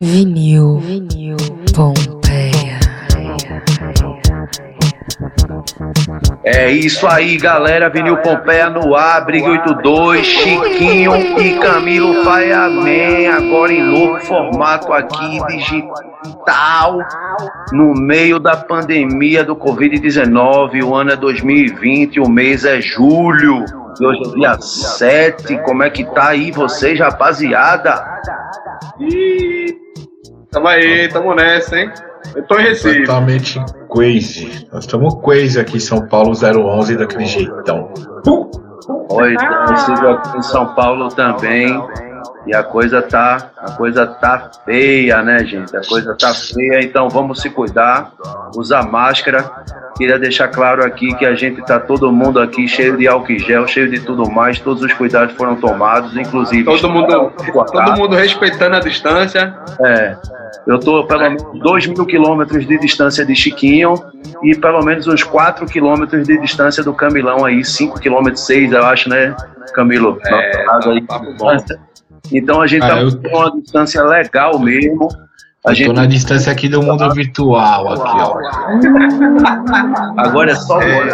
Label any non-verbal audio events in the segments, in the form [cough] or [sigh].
Vinil, vinil, Pompeia. É isso aí, galera. Vinil Pompeia no ar, Briga 82, Chiquinho e Camilo Faiaman. Agora em novo formato aqui, digital, no meio da pandemia do Covid-19. O ano é 2020, o mês é julho. E hoje é dia 7. Como é que tá aí vocês, rapaziada? Ih, tamo aí, tamo nessa, hein? Eu tô em Recife. Totalmente crazy. Nós estamos crazy aqui em São Paulo 011 daquele jeitão. Oi, estamos aqui em São Paulo também. E a coisa tá, a coisa tá feia, né, gente? A coisa tá feia, então vamos se cuidar, usar máscara. Queria deixar claro aqui que a gente tá todo mundo aqui cheio de álcool em gel, cheio de tudo mais, todos os cuidados foram tomados, inclusive Todo mundo, todo mundo respeitando a distância. É, eu tô pelo menos 2 mil quilômetros de distância de Chiquinho e pelo menos uns 4 quilômetros de distância do Camilão aí, 5 quilômetros, 6 eu acho, né, Camilo? É, Nosso aí. Então a gente Ah, tá eu- com uma distância legal mesmo. A gente tô na distância aqui do mundo virtual, aqui, ó. [laughs] agora é só É.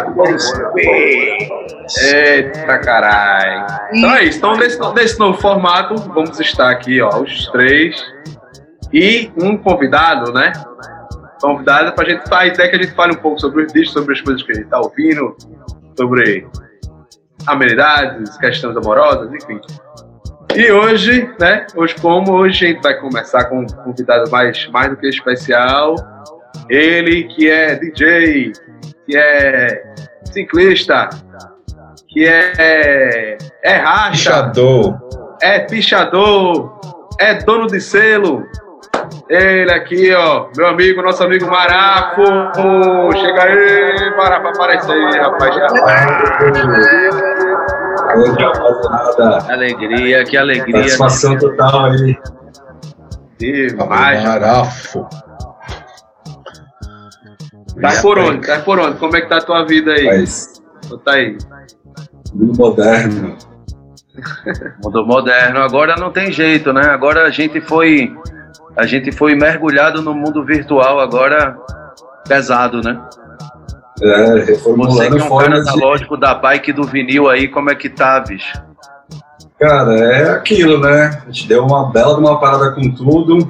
Eita caralho. Então é isso. Então, nesse, nesse novo formato, vamos estar aqui, ó, os três. E um convidado, né? Convidado pra gente. A ideia é que a gente fale um pouco sobre os discos, sobre as coisas que a gente tá ouvindo, sobre amenidades, questões amorosas, enfim. E hoje, né? Hoje, como hoje a gente vai começar com um convidado mais, mais do que especial. Ele que é DJ, que é ciclista, que é, é racha, Pichador. é pichador, é dono de selo. Ele aqui, ó, meu amigo, nosso amigo Marafo. Chega aí, Marafo, aparece aí, rapaz. Oi, rapaziada. alegria, que alegria. Satisfação total aí. Demais. Marafo. Tá por onde? Tá por onde? Como é que tá a tua vida aí? Mas, Tá aí. mundo moderno. [laughs] Mundo moderno. Agora não tem jeito, né? Agora a gente foi a gente foi mergulhado no mundo virtual agora pesado, né? É, Você reformulando que é um cara de... analógico da bike do vinil aí, como é que tá, bicho? Cara, é aquilo, né? A gente deu uma bela de uma parada com tudo.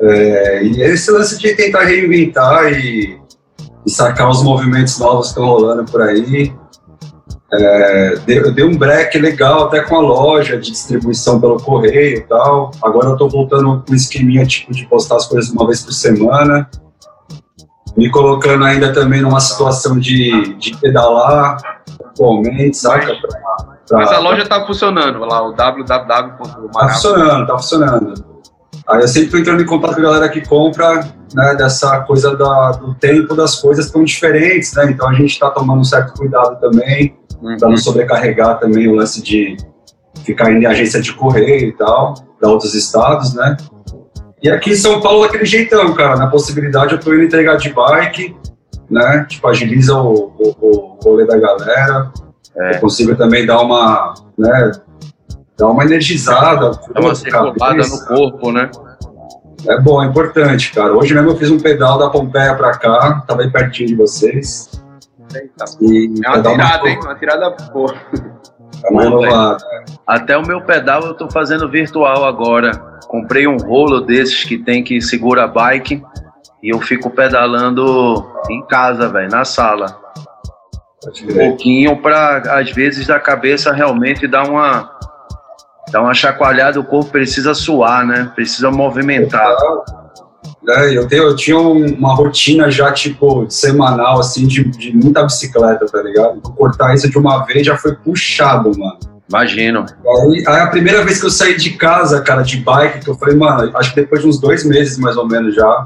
É, e esse lance de tentar reinventar e, e sacar os movimentos novos que estão rolando por aí. É, deu, eu dei um break legal até com a loja de distribuição pelo correio e tal. Agora eu tô voltando com um esqueminha tipo de postar as coisas uma vez por semana. Me colocando ainda também numa situação de, de pedalar atualmente, saca? Pra- pra- Mas a loja tá funcionando, lá, o Tá www.marafo. funcionando, tá funcionando. Aí eu sempre tô entrando em contato com a galera que compra, né, dessa coisa da, do tempo das coisas tão diferentes, né? Então a gente tá tomando um certo cuidado também, para não sobrecarregar também o lance de ficar indo em agência de correio e tal, para outros estados, né? E aqui em São Paulo, daquele jeitão, cara. Na possibilidade, eu tô indo entregar de bike, né? Tipo, agiliza o, o, o rolê da galera. É. Eu consigo também dar uma, né? Dar uma energizada. É uma circulada no corpo, né? É bom, é importante, cara. Hoje mesmo eu fiz um pedal da Pompeia pra cá, tava aí pertinho de vocês. E É uma tirada, hein? Uma tirada boa. Renovada. Até o meu pedal eu tô fazendo virtual agora. Comprei um rolo desses que tem que segura a bike e eu fico pedalando em casa, velho, na sala. Um pouquinho pra, às vezes, da cabeça realmente dar uma dar uma chacoalhada, o corpo precisa suar, né? Precisa movimentar. É, eu, tenho, eu tinha um- uma rotina já, tipo, semanal, assim, de, de muita bicicleta, tá ligado? Então, cortar isso de uma vez já foi puxado, mano. Imagino. Aí, aí a primeira vez que eu saí de casa, cara, de bike, que eu falei, mano, acho que depois de uns dois meses, mais ou menos, já,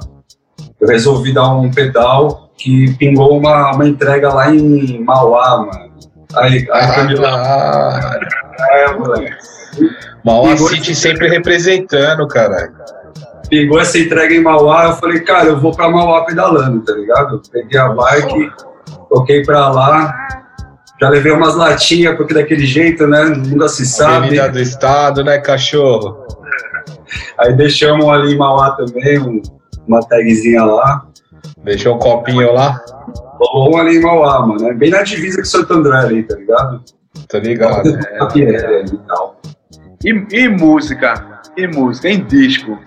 eu resolvi dar um pedal que pingou uma, uma entrega lá em Mauá, mano. Aí, aí Ah, é, moleque. Mauá City sempre representando, caralho. Pegou essa entrega em Mauá, eu falei, cara, eu vou pra Mauá pedalando, tá ligado? Peguei a bike, toquei pra lá, já levei umas latinhas, porque daquele jeito, né, nunca se sabe. Avenida do Estado, né, cachorro? Aí deixamos ali em Mauá também, um, uma tagzinha lá. Deixou um copinho lá? Rolou um ali em Mauá, mano. É bem na divisa com Santo André ali, tá ligado? Tô ligado. É, é, e tal. E, e música? E música? Em disco?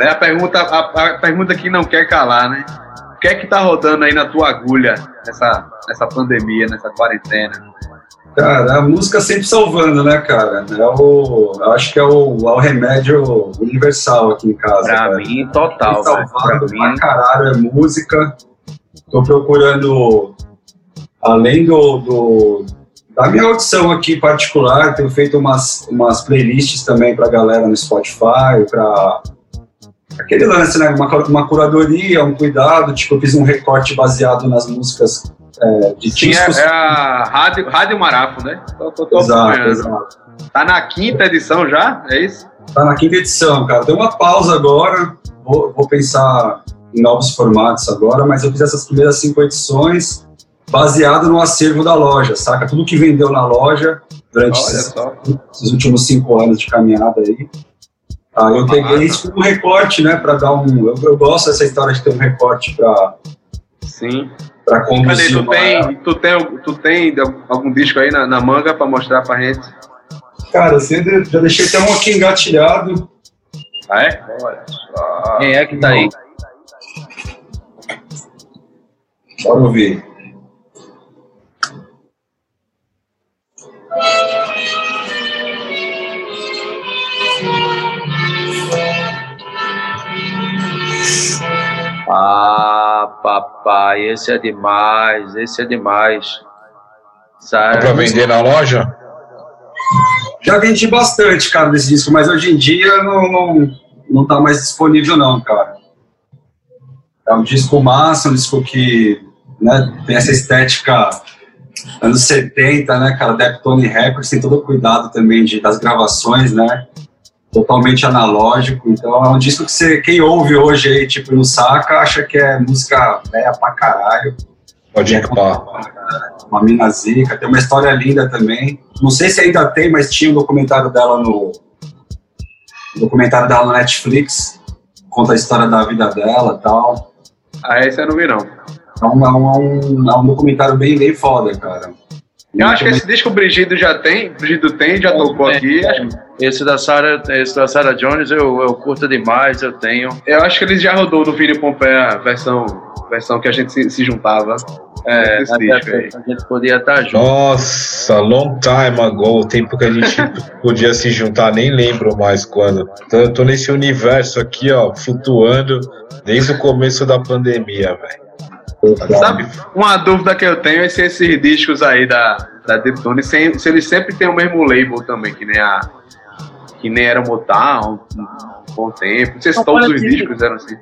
Né? A, pergunta, a, a pergunta que não quer calar, né? O que é que tá rodando aí na tua agulha nessa, nessa pandemia, nessa quarentena? Cara, a música sempre salvando, né, cara? É o, acho que é o, é o remédio universal aqui em casa. Pra cara. mim, total. Salvando Pra pra caralho, é música. Tô procurando, além do, do da minha audição aqui particular, tenho feito umas, umas playlists também pra galera no Spotify, pra aquele lance, né? Uma, uma curadoria, um cuidado. Tipo, eu fiz um recorte baseado nas músicas é, de Sim, discos. é, é a Rádio, Rádio Marafo, né? Tô, tô, tô Exato, exato. Tá na quinta edição já? É isso? Tá na quinta edição, cara. Deu uma pausa agora. Vou, vou pensar em novos formatos agora, mas eu fiz essas primeiras cinco edições baseado no acervo da loja, saca? Tudo que vendeu na loja durante esses, esses últimos cinco anos de caminhada aí. Aí eu peguei isso como um recorte, né, para dar um. Eu, eu gosto dessa história de ter um recorte para Sim. para Cadê? conduzir. Tu uma- tem, tu tem, tu tem algum disco aí na, na manga pra mostrar pra gente? Cara, você de- já deixei até um aqui engatilhado. Ah, é? Olha só. Quem é que tá aí? Bora ouvir. Ah, papai, esse é demais, esse é demais. Dá pra Sabe? vender na loja? Já vendi bastante, cara, desse disco, mas hoje em dia não, não, não tá mais disponível, não, cara. É um disco massa, um disco que né, tem essa estética anos 70, né, cara? Deptone Records tem todo o cuidado também de, das gravações, né? Totalmente analógico. Então é um disco que você, quem ouve hoje aí, tipo, no saca, acha que é música velha pra caralho. Pode ir pá. Uma mina zica, tem uma história linda também. Não sei se ainda tem, mas tinha um documentário dela no. Um documentário dela no Netflix. Conta a história da vida dela e tal. Ah, esse eu não vi, não. É um, é um, é um documentário bem, bem foda, cara. Eu acho que esse disco o Brigido já tem, Brigido tem, já tocou aqui. Esse da Sarah, esse da Sarah Jones eu, eu curto demais, eu tenho. Eu acho que ele já rodou no Vini Pompeia, a versão, versão que a gente se, se juntava. É, Esse até disco aí. a gente podia estar junto. Nossa, long time ago, o tempo que a gente [laughs] podia se juntar, nem lembro mais quando. Então, eu tô nesse universo aqui, ó, flutuando desde o começo da pandemia, velho. Sabe, uma dúvida que eu tenho é se esses discos aí da, da Deptone, se, se eles sempre têm o mesmo label também, que nem a. Que nem era o Motown, um bom tempo. Não sei se São todos os parecidos. discos eram assim.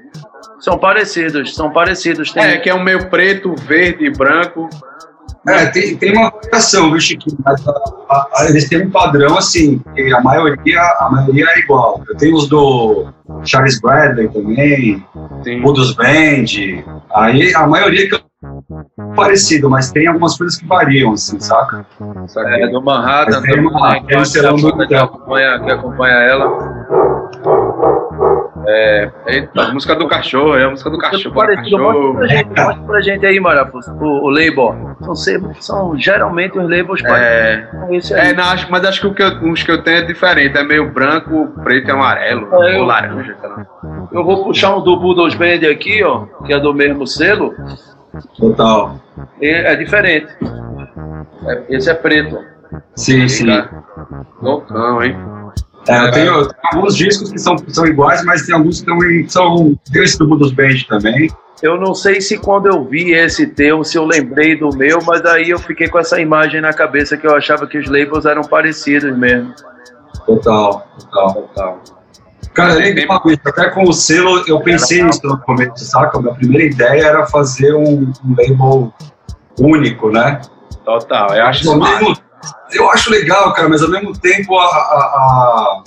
São parecidos, são parecidos. Tem, É, que é o meio preto, verde e branco. É, tem, tem uma variação, viu, Chiquinho? Mas, a- a- a- eles têm um padrão, assim, que a maioria, a maioria é igual. Eu tenho os do Charles Bradley também, Sim. o dos Band. Aí a maioria que eu parecido, mas tem algumas coisas que variam, assim, saca? sabe? é do Manhattan Mas tem também, uma- né, tem um que, selão do que, acompanha, que acompanha ela. É, eita, a música do cachorro, é a música do cachorro. Parecido, mostra cachorro. pra gente, mostra pra gente aí, Marafos, o, o label. São, sempre- são geralmente os labels É, parecidos aí. é não, acho, mas acho que o que eu, os que eu tenho é diferente. É meio branco, preto e amarelo. É, eu- ou laranja, sei lá. Eu vou puxar um do Bulldogs Band aqui, ó, que é do mesmo selo. Total. e é diferente. É- esse é preto. Sim, sim. Loucão, hein? É, eu, tenho, eu tenho alguns discos que são, são iguais, mas tem alguns que são. Tem esse do dos Band também. Eu não sei se quando eu vi esse teu, se eu lembrei do meu, mas aí eu fiquei com essa imagem na cabeça que eu achava que os labels eram parecidos mesmo. Total, total. Total. Cara, legal isso. Até com o selo, eu pensei nisso no começo, saca? A minha primeira ideia era fazer um, um label único, né? Total. Eu acho mesmo- eu acho legal, cara, mas ao mesmo tempo a, a, a-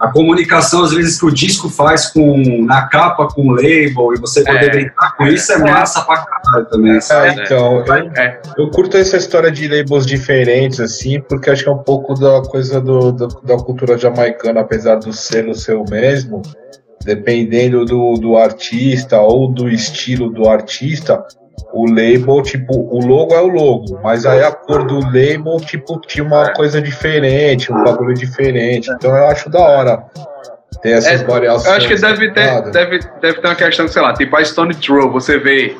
a comunicação, às vezes, que o disco faz com, na capa com o label e você poder É. brincar com isso é massa pra caralho também, sabe? É, então, eu, É. eu curto essa história de labels diferentes, assim, porque acho que é um pouco da coisa do, do- da cultura jamaicana, apesar do selo ser o mesmo, dependendo do, do artista ou do estilo do artista, o label, tipo, o logo é o logo, mas aí a cor do label, tipo, tinha uma coisa diferente, um bagulho diferente. Então eu acho da hora ter essas É, variações. Eu acho que deve ter, deve, deve ter uma questão, sei lá, tipo a Stone Throw, você vê.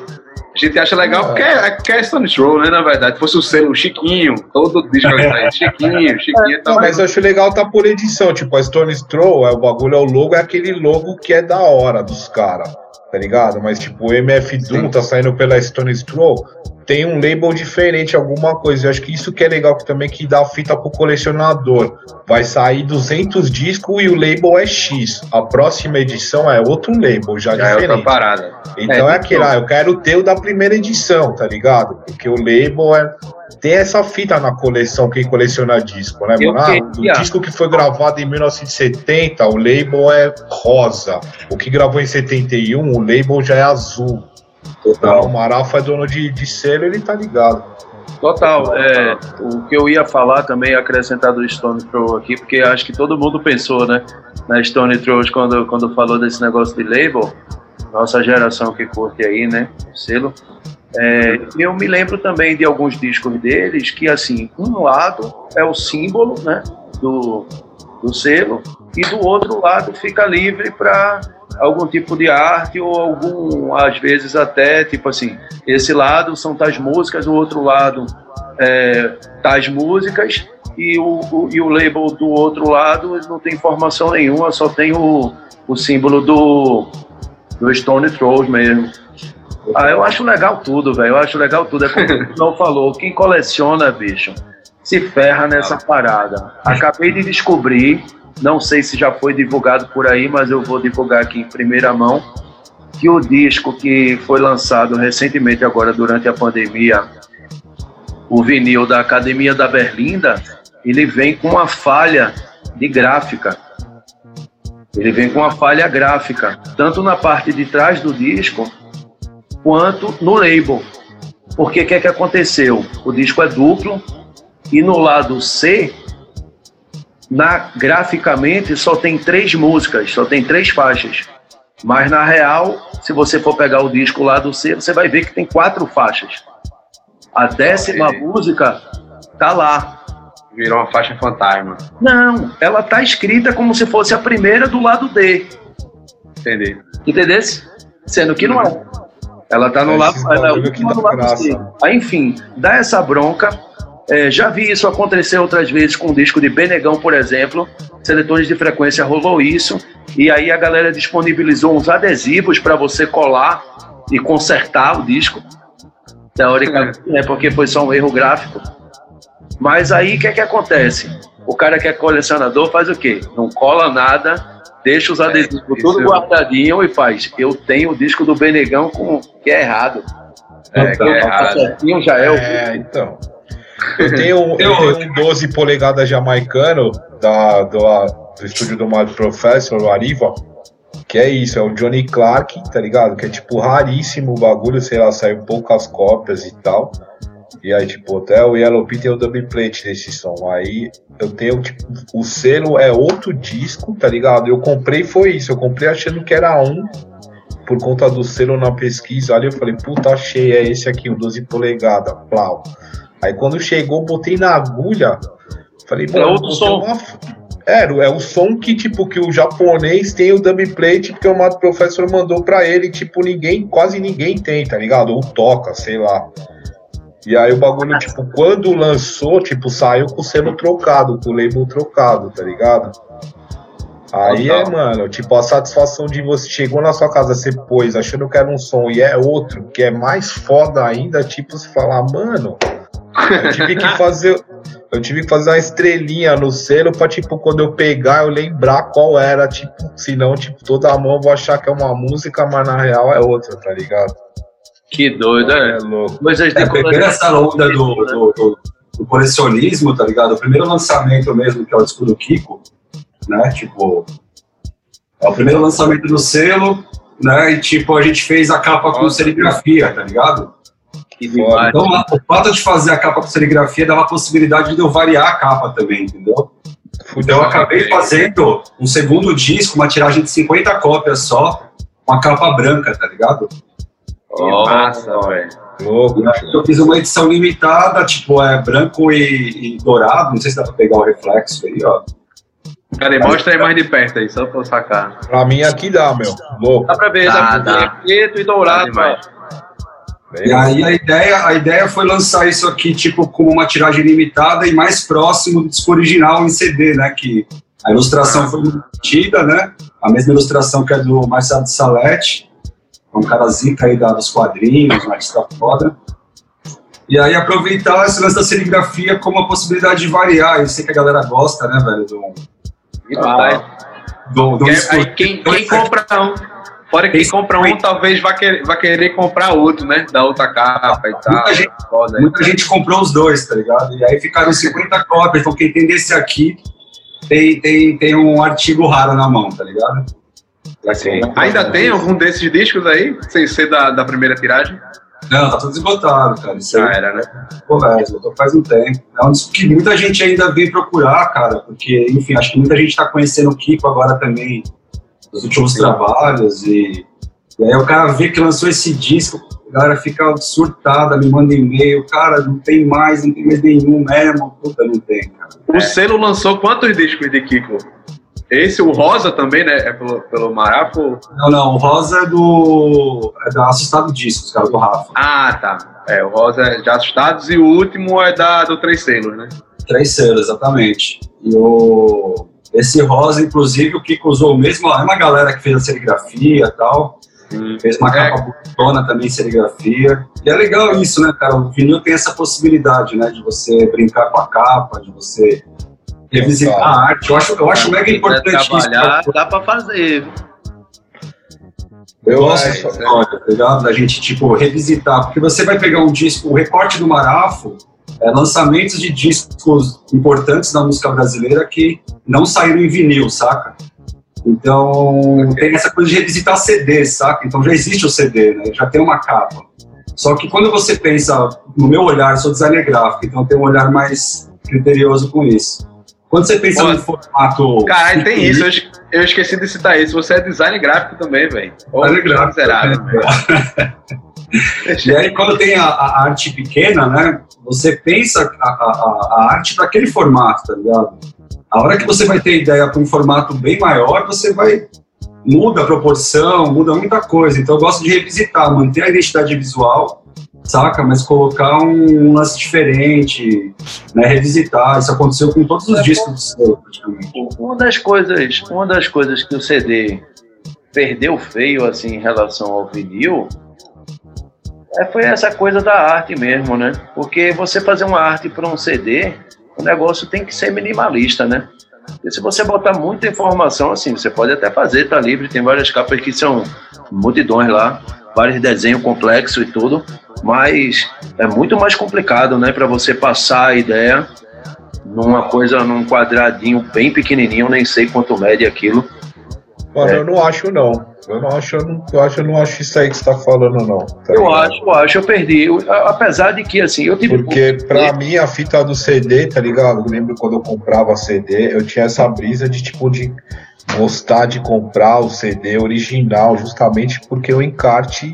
A gente acha legal Ah. porque é, porque é Stone Throw, né? Na verdade, fosse o selo Chiquinho, todo disco que sai, Chiquinho, Chiquinho e tal. Não, mas eu acho legal tá por edição, tipo, a Stone Throw, é o bagulho, é o logo, é aquele logo que é da hora dos caras, tá ligado? Mas tipo, o MF Doom tá saindo pela Stone Throw, tem um label diferente, alguma coisa. Eu acho que isso que é legal que também que dá fita pro colecionador. Vai sair 200 discos e o label é X. A próxima edição é outro label, já, Já é outra diferente. parada. Então É, é, aquele, ah, eu quero ter o da primeira edição, tá ligado? Porque o label é. Tem essa fita na coleção, quem coleciona disco, né, mano? Ah, o disco que foi gravado em 1970, o label é rosa. O que gravou em 71, o label já é azul. Então, o Marafa é dono de, de selo, ele tá ligado. Total. É, o que eu ia falar também, acrescentar do Stone Throw aqui, porque acho que todo mundo pensou, né, na Stone Throws quando, quando falou desse negócio de label, nossa geração que curte aí, né, o selo. É, eu me lembro também de alguns discos deles que, assim, um lado é o símbolo, né, do, do selo, e do outro lado fica livre para algum tipo de arte ou algum, às vezes até, tipo assim, esse lado são tais músicas, o outro lado é, tais músicas e o, o- e o label do outro lado não tem informação nenhuma, só tem o, o símbolo do, do Stone Throws mesmo. Ah, eu acho legal tudo, velho. Eu acho legal tudo. É como o não [laughs] falou, quem coleciona, bicho, se ferra nessa parada. Acabei de descobrir, não sei se já foi divulgado por aí, mas eu vou divulgar aqui em primeira mão, que o disco que foi lançado recentemente agora durante a pandemia, o vinil da Academia da Berlinda, ele vem com uma falha de gráfica. Ele vem com uma falha gráfica, tanto na parte de trás do disco, quanto no label. Porque o que, é que aconteceu? O disco é duplo e no lado C, na, graficamente, só tem três músicas, só tem três faixas. Mas na real, se você for pegar o disco lá do C, você vai ver que tem quatro faixas. A décima música tá lá. Virou uma faixa fantasma. Não, ela tá escrita como se fosse a primeira do lado D. Entendi. Entendesse? Sendo que não é. Ela tá no É, lado, ela é última lado C. graça. Aí, enfim, dá essa bronca. É, já vi isso acontecer outras vezes com o disco de Benegão, por exemplo. Seletores de frequência rolou isso. E aí a galera disponibilizou uns adesivos para você colar e consertar o disco. Teoricamente, né? Porque foi só um erro gráfico. Mas aí o que é que acontece? O cara que é colecionador faz o quê? Não cola nada, deixa os adesivos isso tudo guardadinho e faz. Eu tenho o disco do Benegão com que é errado. É, que Então, é tá errado. certinho, já é, o É, então. Eu tenho, um- [laughs] eu tenho um 12 polegadas jamaicano da, do, do estúdio do Mad Professor, o Ariva, que é isso, é o Johnny Clark, tá ligado? Que é tipo raríssimo o bagulho, sei lá, saiu poucas cópias e tal. E aí, tipo, até o Yellow Pit tem o dub plate desse som. Aí eu tenho, tipo, o selo é outro disco, tá ligado? Eu comprei, foi isso, eu comprei achando que era um, por conta do selo na pesquisa ali, eu falei, puta, achei, é esse aqui, o 12 polegadas, plau. Aí quando chegou, botei na agulha, falei, mano, outro botei som. uma É, é o som que, tipo, que o japonês tem o dub plate, porque o Mato Professor mandou pra ele, tipo, ninguém, quase ninguém tem, tá ligado? Ou toca, sei lá. E aí o bagulho, tipo, quando lançou, tipo, saiu com o selo trocado, com o label trocado, tá ligado? Aí é, Total. mano, tipo, a satisfação de você chegou na sua casa, você pôs, achando que era um som e é outro, que é mais foda ainda, tipo, você falar, mano, eu tive que [laughs] fazer. Eu tive que fazer uma estrelinha no selo pra, tipo, quando eu pegar, eu lembrar qual era, tipo, senão, tipo, toda a mão eu vou achar que é uma música, mas na real é outra, tá ligado? Que doido, É é. louco. Coisas É, pegando essa onda do, do, do- do colecionismo, tá ligado? O primeiro lançamento mesmo, que é o disco do Kiko, né? Tipo, é o primeiro lançamento do selo, né? E tipo, a gente fez a capa com serigrafia, tá ligado? Foda. Então, o fato de fazer a capa com serigrafia dava a possibilidade de eu variar a capa também, entendeu? Então, eu acabei fazendo um segundo disco, uma tiragem de 50 cópias só, com a capa branca, tá ligado? Que massa, velho. Louco. Eu fiz uma edição limitada, tipo, é branco e, e dourado, não sei se dá pra pegar o reflexo aí, ó. Cadê? Mostra aí mais de perto aí, só pra eu sacar. Pra mim aqui dá, meu. Louco. Dá pra ver, dá, Dá, pra ver dá. preto e dourado. demais. E aí a ideia, a ideia foi lançar isso aqui, tipo, como uma tiragem limitada e mais próximo do disco original em CD, né? Que a ilustração foi mantida, né? A mesma ilustração que é do Marcelo de Salete, um cara zica aí da- dos quadrinhos, um artista foda. E aí aproveitar esse lance da serigrafia como uma possibilidade de variar. Eu sei que a galera gosta, né, velho? Do, Demais. do, do aí quem, quem compra um, fora quem compra um, talvez vá querer, vá querer comprar outro, né? Da outra capa e tal. Muita gente- Foda? Muita gente comprou os dois, tá ligado? E aí ficaram 50 cópias. Então quem tem desse aqui tem, tem, tem um artigo raro na mão, tá ligado? Assim, Ainda tem algum desses discos aí, sem ser da, da primeira tiragem? Não, tá tudo esgotado, cara. Isso Já era, né? pô, velho, esgotou faz um tempo. É um disco que muita gente ainda vem procurar, cara, porque, enfim, acho que muita gente tá conhecendo o Kiko agora também, nos últimos trabalhos, e, e aí o cara vê que lançou esse disco, a galera fica surtada, me manda e-mail, cara, não tem mais, não tem mais nenhum mesmo, puta, não tem, cara. O selo lançou quantos discos de Kiko? Esse, o Rosa também, né? É pelo, pelo Marapo? Não, não, o Rosa é do. é da Assustado Discos, cara, do Rafa. Ah, tá. É, o Rosa é de Assustados e o último é da, do Três Selos, né? Três selos, exatamente. E o. Esse Rosa, inclusive, o Kiko usou o mesmo. É uma galera que fez a serigrafia e tal. Fez uma É. capa bonitona também, serigrafia. E é legal isso, né, cara? O vinil tem essa possibilidade, né? De você brincar com a capa, de você revisitar Total. a arte. Eu acho, eu acho mega importante isso. trabalhar, cara. dá pra fazer. Eu gosto acho- dessa história, tá ligado? Da gente, tipo, revisitar. Porque você vai pegar um disco, o recorte do Marafo, é, lançamentos de discos importantes da música brasileira que não saíram em vinil, saca? Então, tem essa coisa de revisitar CD, saca? Então já existe o CD, né? Já tem uma capa. Só que quando você pensa, no meu olhar, eu sou designer gráfico, então eu tenho um olhar mais criterioso com isso. Quando você pensa Pô, no formato. Caralho, tem isso. Eu, eu esqueci de citar isso. Você é design gráfico também, velho. Design gráfico, miserável. [laughs] E aí, quando tem a, a arte pequena, né? Você pensa a, a- a arte para aquele formato, tá ligado? A hora que você vai ter ideia para um formato bem maior, você vai. Muda a proporção, muda muita coisa. Então, eu gosto de revisitar, manter a identidade visual, saca? Mas colocar um, um lance diferente, né? Revisitar. Isso aconteceu com todos os discos do seu, praticamente. Uma das coisas, uma das coisas que o CD perdeu feio assim em relação ao vinil é, foi essa coisa da arte mesmo, né? Porque você fazer uma arte para um CD, o negócio tem que ser minimalista, né? E se você botar muita informação, assim, você pode até fazer, tá livre, tem várias capas que são multidões lá, vários desenhos complexos e tudo, mas é muito mais complicado, né, para você passar a ideia numa coisa, num quadradinho bem pequenininho, nem sei quanto mede aquilo. Mano, É. eu não acho não. Eu não acho, eu não, eu acho, eu não acho isso aí que você tá falando, não. tá Eu ligado? acho, eu acho, eu perdi. Eu- apesar de que, assim, eu tive. Porque pra mim a fita do CD, tá ligado? Eu lembro quando eu comprava CD, eu tinha essa brisa de tipo de gostar de comprar o CD original, justamente porque o encarte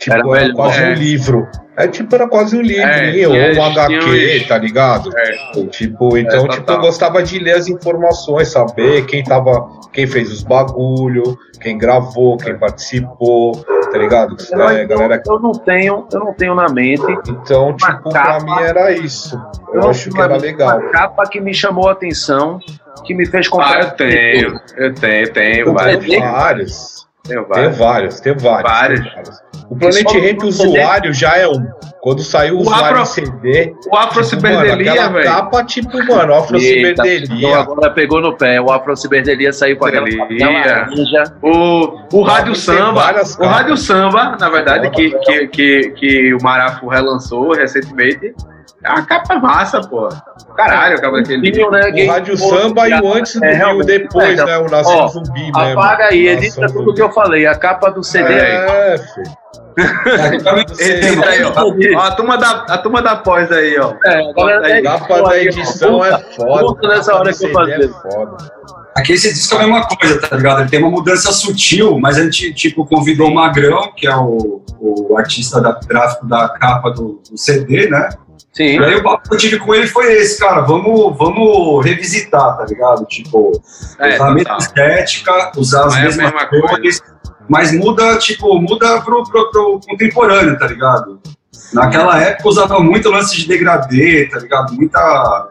tipo, Era era, quase é. um livro. É tipo, era quase um livro, É, ou e um HQ, tá ligado? É. Tipo, então, É, tipo, total. eu gostava de ler as informações, saber quem tava, quem fez os bagulho, quem gravou, quem participou, tá ligado? Eu, É, galera eu não tenho, eu não tenho na mente. então, tipo, pra capa. mim era isso. Eu não acho que era legal. Uma capa que me chamou a atenção, que me fez comprar. Ah, eu tenho, eu tenho, eu tenho, Eu vários. Tenho vários. Tenho Tem vários. vários, tem vários. Vários. tem vários. O Planet Ramp usuário já é um. Quando saiu o O usuário Afro- em CD, O Afro tipo, Ciberdelia, aquela velho. capa, tipo, mano, Afro Eita, Ciberdelia. então agora pegou no pé. O Afro Ciberdelia saiu com aquela Ciberdelia. laranja. O, o Rádio Tem Samba, o. Rádio Samba, na verdade, que, que, que, que o Marafo relançou recentemente, É uma capa massa, pô. Caralho, a capa daquele. Vinil, né? O Rádio Samba e o antes do É, e o realmente. depois, É, né? O Nação ó, Zumbi mesmo. Apaga aí, edita Nação tudo que eu falei. A capa do CD aí. É, filho. [laughs] Edita aí, ó. Ó, a turma da, a turma da pós aí, ó. É, agora Aí, Capa da edição é foda. Puta nessa hora que eu fazia. É foda. Aqui esse disco é a mesma coisa, tá ligado? Ele tem uma mudança sutil, mas a gente, tipo, convidou o Magrão, que é o, o artista da, gráfico da capa do, do CD, né? Sim. E aí o papo que eu tive com ele foi esse, cara, vamos, vamos revisitar, tá ligado? Tipo, É, usar a mesma total. estética, usar as é a mesmas mesma cores, mas muda, tipo, muda pro, pro, pro contemporâneo, tá ligado? Naquela época usava muito lance de degradê, tá ligado? Muita...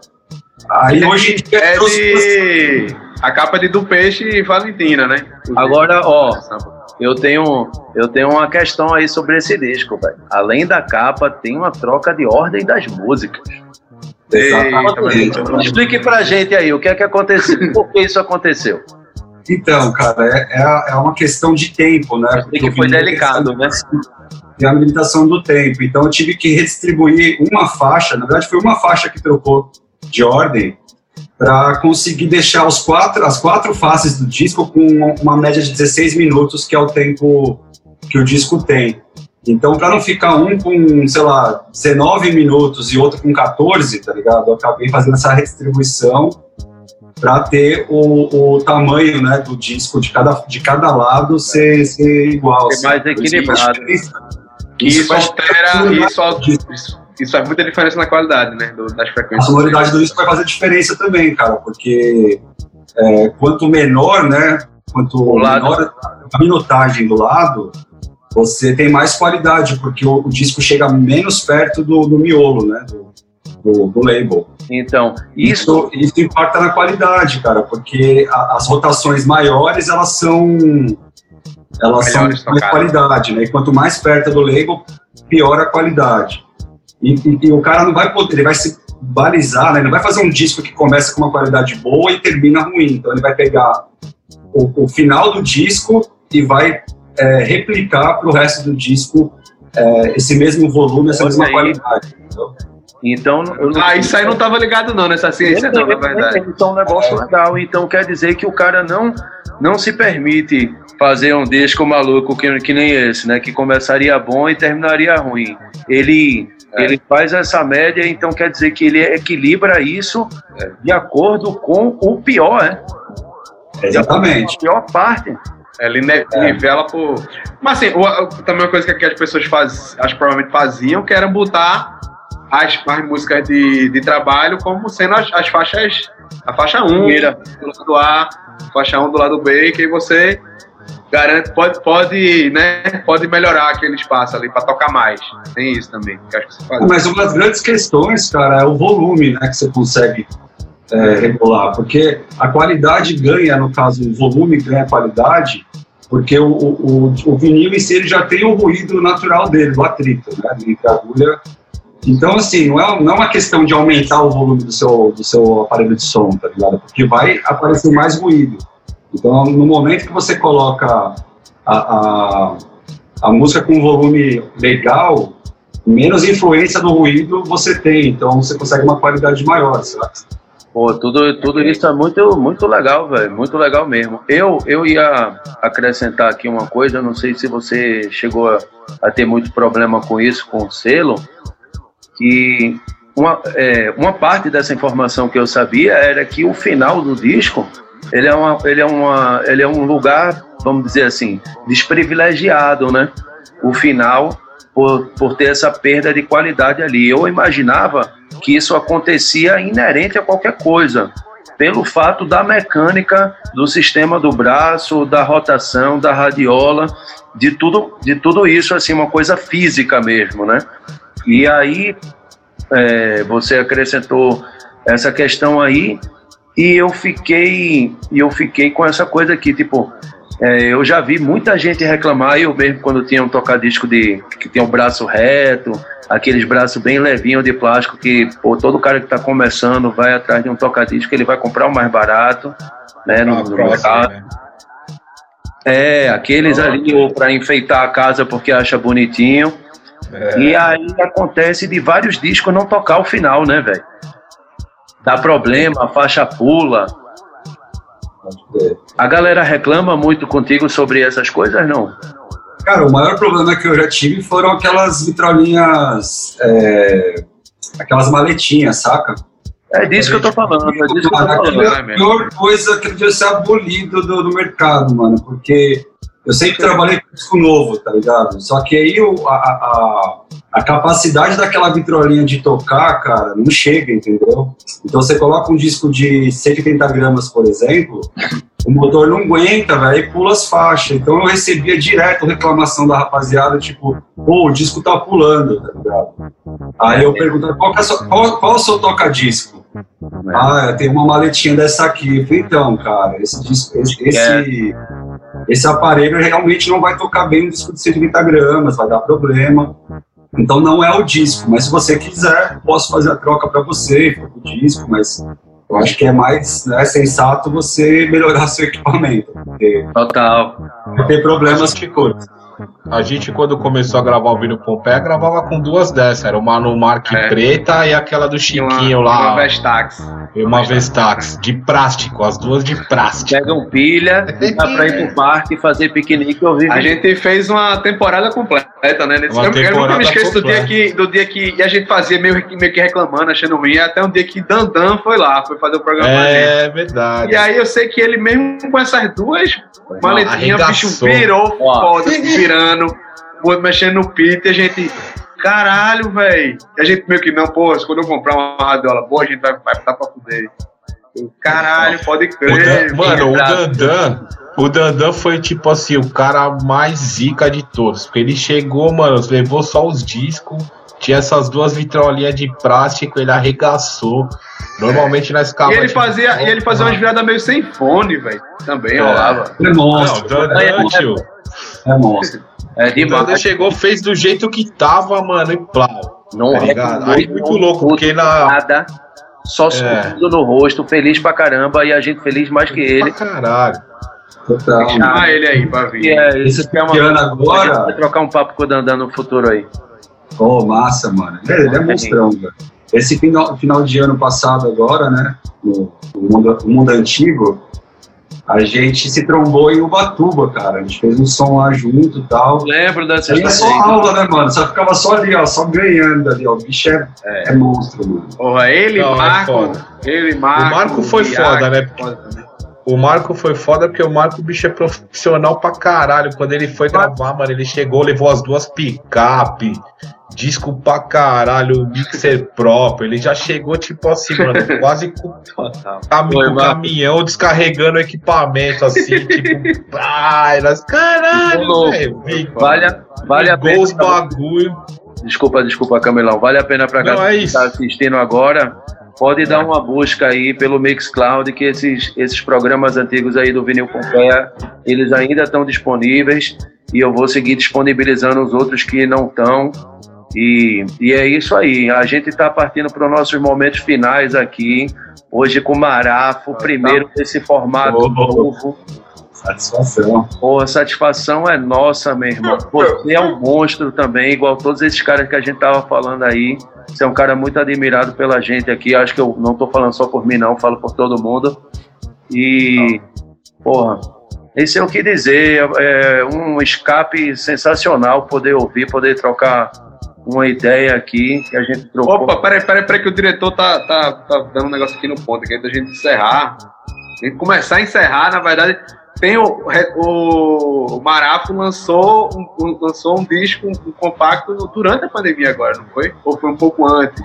Aí hoje em dia É trouxe de. A capa de do peixe e Valentina, né? Agora, ó, eu tenho, eu tenho uma questão aí sobre esse disco, velho. Além da capa, tem uma troca de ordem das músicas. Exatamente. Explique pra gente aí o que é que aconteceu, [laughs] por que isso aconteceu. Então, cara, é, é, é uma questão de tempo, né? E que foi delicado, né? Tem a limitação do tempo. Então, eu tive que redistribuir uma faixa. Na verdade, foi uma faixa que trocou de ordem para conseguir deixar os quatro, as quatro faces do disco com uma média de 16 minutos, que é o tempo que o disco tem. Então, para não ficar um com, sei lá, 19 minutos e outro com 14, tá ligado? Eu acabei fazendo essa redistribuição para ter o, o tamanho né, do disco de cada, de cada lado ser, ser igual. Ser mais assim. Isso equilibrado. diferença. Isso faz altera, isso, isso, isso faz muita diferença na qualidade, né? do- das A frequências. sonoridade do disco vai fazer diferença também, cara, porque é, quanto menor, né? Quanto menor a minutagem do lado, você tem mais qualidade, porque o, o disco chega menos perto do, do miolo, né? Do, do, do label. Então, isso, Isso, isso impacta na qualidade, cara, porque a- as rotações maiores, elas são elas são Melhores de mais qualidade, né? E quanto mais perto do label, pior a qualidade. E, e- e o cara não vai poder, ele vai se balizar, né? Ele não vai fazer um disco que começa com uma qualidade boa e termina ruim. Então ele vai pegar o, o final do disco e vai é, replicar para o resto do disco é, esse mesmo volume, essa Olha mesma aí. qualidade. entendeu? então não Ah, isso aí não tava ligado não, nessa ciência não, na verdade. Então, um negócio legal. Então, quer dizer que o cara não, não se permite fazer um disco maluco que, que nem esse, né? Que começaria bom e terminaria ruim. Ele, É. ele faz essa média, então quer dizer que ele equilibra isso É. de acordo com o pior, né? Exatamente. A pior parte. Ele ne- nivela por. Mas assim, também uma coisa que as pessoas faz, acho que provavelmente faziam, que era botar as, as músicas de, de trabalho como sendo as, as faixas. A faixa 1 Primeira. do lado A, faixa 1 do lado B, que aí você garante, pode, pode, né, pode melhorar aquele espaço ali para tocar mais. Tem isso também, faz. Mas uma das grandes questões, cara, é o volume né, que você consegue é, regular, porque a qualidade ganha, no caso, o volume ganha qualidade, porque o, o, o- vinil em si ele já tem o ruído natural dele, do atrito, né, a agulha. Então, assim, não é, não é uma questão de aumentar o volume do seu, do seu aparelho de som, tá ligado? Porque vai aparecer mais ruído. Então, no momento que você coloca a, a, a música com um volume legal, menos influência do ruído você tem, então você consegue uma qualidade maior, sabe? Pô, tudo, tudo isso é muito, muito legal, velho. Muito legal mesmo. Eu, eu ia acrescentar aqui uma coisa, não sei se você chegou a, a ter muito problema com isso, com o selo, que uma, é, uma parte dessa informação que eu sabia era que o final do disco ele é, uma, ele, é uma, ele é um lugar, vamos dizer assim, desprivilegiado, né? O final, por, por ter essa perda de qualidade ali. Eu imaginava que isso acontecia inerente a qualquer coisa, pelo fato da mecânica do sistema do braço, da rotação, da radiola, de tudo, de tudo isso, assim, uma coisa física mesmo, né? E aí é, você acrescentou essa questão aí e eu fiquei eu fiquei com essa coisa aqui, tipo, é, eu já vi muita gente reclamar, eu mesmo quando tinha um tocadisco de que tem o braço reto, aqueles braços bem levinhos de plástico que pô, todo cara que está começando vai atrás de um tocadisco, ele vai comprar o mais barato, né, no, Ah, no mercado. né? É, aqueles ali ou para enfeitar a casa porque acha bonitinho. É. E aí acontece de vários discos não tocar o final, né, velho? Dá problema, a faixa pula. A galera reclama muito contigo sobre essas coisas, não? Cara, o maior problema que eu já tive foram aquelas vitrolinhas, é, aquelas maletinhas, saca? É disso que eu tô falando, é disso que eu tô falando. É a pior coisa que devia ser abolido do, do mercado, mano, porque eu sempre trabalhei com disco novo, tá ligado? Só que aí a, a, a, capacidade daquela vitrolinha de tocar, cara, não chega, entendeu? Então você coloca um disco de 180 gramas, por exemplo, o motor não aguenta, velho, e pula as faixas. Então eu recebia direto reclamação da rapaziada, tipo, pô, o disco tá pulando, tá ligado? Aí eu pergunto, qual, é sua, qual, qual é o seu toca-disco? Ah, tem uma maletinha dessa aqui. Eu falei, então, cara, esse, disco, esse, esse, esse aparelho realmente não vai tocar bem no disco de 130 gramas, vai dar problema. Então não é o disco, mas se você quiser, posso fazer a troca para você, o disco, mas eu acho que é mais né, sensato você melhorar seu equipamento. Porque Total. Ter problemas que coisas. A gente, quando começou a gravar o vídeo Pompeia, gravava com duas dessas. Era uma no Mark é. preta e aquela do Chiquinho uma, lá. Uma Vestax. E uma Vestax. De plástico, as duas de plástico. Pegam pilha, dá pra ir pro parque fazer piquenique ouvir. A gente fez uma temporada completa, né? Nesse uma eu, temporada eu nunca me esqueço do dia, que, do dia que a gente fazia meio, meio que reclamando, achando ruim, até um dia que Dandan foi lá, foi fazer o programa. É verdade. E aí eu sei que ele mesmo com essas duas maletinhas, o bicho virou foda, virando mexendo no pit e a gente. Caralho, velho. A gente meio que não, pô, quando eu comprar uma radiola boa, a gente vai, vai estar pra fuder. Caralho, pode crer. O Dan, mano, o Dandan. O Dandan foi tipo assim, o cara mais zica de todos. Porque ele chegou, mano, levou só os discos. Tinha essas duas vitrolinhas de plástico, ele arregaçou. Normalmente nós ficava. E ele fazia, e ele fazia umas viradas meio sem fone, velho. Também é. rolava. É monstro. Não, Dandan, tio. É monstro. É de Quando chegou, fez do jeito que tava, mano, e plau. Não tá ligado? Aí muito louco, porque na. Nada, só é. sorrindo no rosto, feliz pra caramba, e a gente feliz mais que ele. Pra caralho. Total. Chama ele aí pra vir. É, isso que é uma ano agora. Vai trocar um papo com o Dandan no futuro aí. Oh, massa, mano. Ele é monstrão, velho. Esse final, final de ano passado agora, né? No, no, mundo, no mundo antigo, a gente se trombou em Ubatuba, cara. A gente fez um som lá junto e tal. Lembro dessa história. só aula, né, mano? Só ficava só ali, ó, só ganhando ali, ó. O bicho é, é. é monstro, mano. Porra, ele, Não, é Marco. É ele, Marco. O Marco foi foda, né? O Marco foi foda porque o Marco, o bicho é profissional pra caralho. Quando ele foi gravar, mano, ele chegou, levou as duas picape, disco pra caralho, mixer próprio. Ele já chegou, tipo assim, mano, [laughs] quase com o caminhão descarregando equipamento, assim, tipo, ai, nós, caralho, velho. Vale, vale a pena. os bagulho. Desculpa, desculpa, Camelão. Vale a pena pra galera é tá assistindo agora. Pode dar uma busca aí pelo Mixcloud, que esses, esses programas antigos aí do Vinil Pompeia, eles ainda estão disponíveis e eu vou seguir disponibilizando os outros que não estão. E, e é isso aí. A gente está partindo para os nossos momentos finais aqui. Hoje com o Marafo, primeiro desse formato novo. Satisfação. Pô, a satisfação é nossa, meu irmão. Você é um monstro também, igual todos esses caras que a gente tava falando aí. Você é um cara muito admirado pela gente aqui. Acho que eu não tô falando só por mim, não, falo por todo mundo. E, porra, esse é o que dizer. É um escape sensacional poder ouvir, poder trocar uma ideia aqui que a gente trocou. Opa, peraí, peraí, peraí, que o diretor tá, tá, tá dando um negócio aqui no ponto, que é da gente encerrar. A gente começar a encerrar, na verdade, tem o, o, lançou um, lançou um disco, um, compacto durante a pandemia agora, não foi? Ou foi um pouco antes?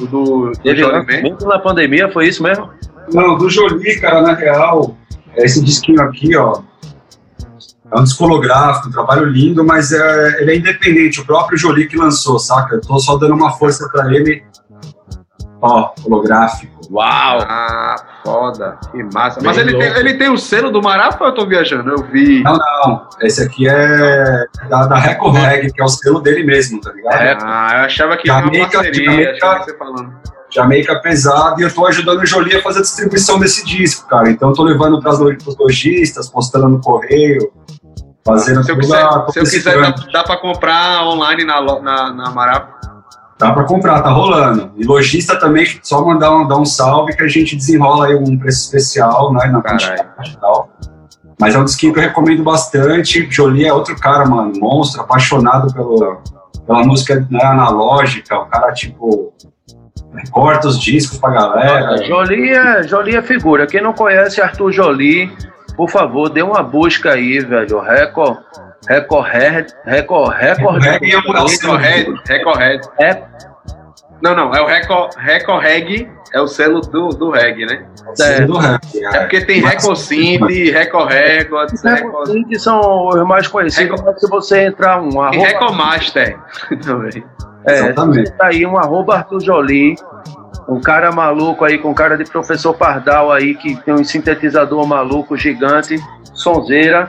O do, do Jolie na pandemia, foi isso mesmo? Não, do Jolie, cara, na real, esse disquinho aqui, ó, é um disco holográfico, um trabalho lindo, mas é, ele é independente, o próprio Jolie que lançou, saca? Eu tô só dando uma força para ele. Ó, holográfico. Uau! Ah, foda, que massa. Bem Mas ele tem, ele tem o selo do Marafo ou eu tô viajando? Eu vi. Não, não. Esse aqui é da, da Record Reg, que é o selo dele mesmo, tá ligado? É. Ah, eu achava que Jamaica, era uma parceria, Jamaica, você falando. Jamaica pesado e eu tô ajudando o Jolie a fazer a distribuição desse disco, cara. Então eu tô levando para os lojistas, postando no correio. Fazendo se eu, quiser, se eu quiser, dá, dá pra comprar online na, na, na. Dá pra comprar, tá rolando. E lojista também, só mandar um, dar um salve que a gente desenrola aí um preço especial, né, na quantidade e tal. Mas é um disquinho que eu recomendo bastante. Jolie é outro cara, mano, monstro, apaixonado pelo, pela música né, analógica. O cara, tipo, corta os discos pra galera. Jolie é, Jolie é figura. Quem não conhece Arthur Jolie, por favor, dê uma busca aí, velho. Record. Record. Record. Record. É um Recorred, Recorred. É, Não, não, é o Record, Record Reg, é o selo do, do reggae, né? É, do rap, É porque tem Record Synth, Record Records, Record... que são os mais conhecidos, mas se você entrar um E arroba, Record Master também. é, Exatamente. tá aí um arroba Arthur Jolie, um cara maluco aí, com cara de professor Pardal aí, que tem um sintetizador maluco gigante, sonzeira.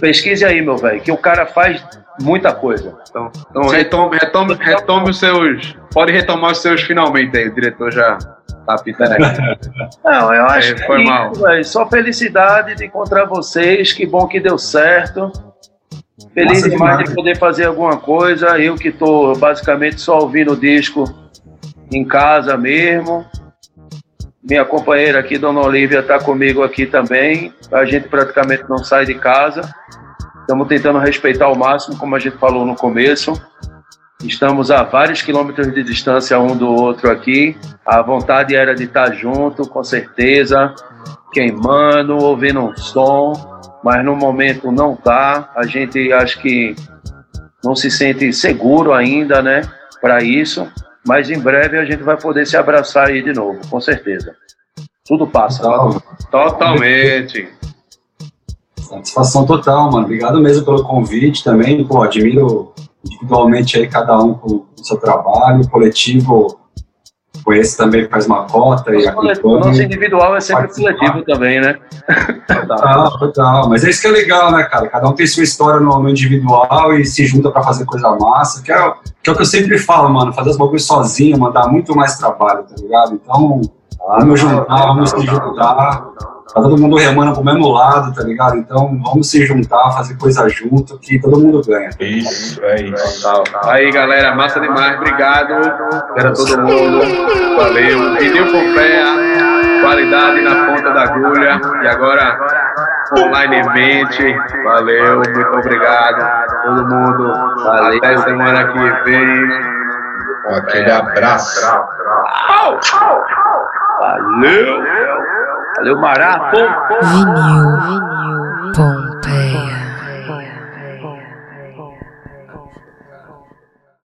Pesquise aí, meu velho, que o cara faz muita coisa. Então, então retome, retome, retome os seus. Pode retomar os seus finalmente aí, o diretor já tá pitando aqui. [laughs] Não, eu acho É, que foi é mal. Só felicidade de encontrar vocês. Que bom que deu certo. Feliz Massa demais demais. de poder fazer alguma coisa. Eu que tô basicamente só ouvindo o disco em casa mesmo. Minha companheira aqui, Dona Olivia, está comigo aqui também. A gente praticamente não sai de casa. Estamos tentando respeitar ao máximo, como a gente falou no começo. Estamos a vários quilômetros de distância um do outro aqui. A vontade era de estar junto, com certeza, queimando, ouvindo um som, mas no momento não tá. A gente acho que não se sente seguro ainda, né, para isso. Mas em breve a gente vai poder se abraçar aí de novo, com certeza. Tudo passa. Total, Totalmente. Satisfação total, mano. Obrigado mesmo pelo convite também. Pô, admiro individualmente aí cada um com o seu trabalho, coletivo. Conheço também faz uma cota e O nosso individual é sempre participar. coletivo também, né? Total, total. Mas é isso que é legal, né, cara? Cada um tem sua história no, no individual e se junta pra fazer coisa massa, que é, o- que é o que eu sempre falo, mano. Fazer os bagulhos sozinho, mandar muito mais trabalho, tá ligado? Então, vamos juntar, vamos se juntar. Tá todo mundo remando pro mesmo lado, tá ligado? Então, vamos se juntar, fazer coisa junto, que todo mundo ganha. Isso, é isso. Aí, galera, massa demais. Obrigado. Era todo mundo. Valeu. Pediu Pompeia, qualidade na ponta da agulha. E agora, onlinemente. Valeu, muito obrigado. Todo mundo. Valeu. Até semana que vem. Aquele abraço. Valeu! Valeu, Mará! Pô. Vinil Pompeia.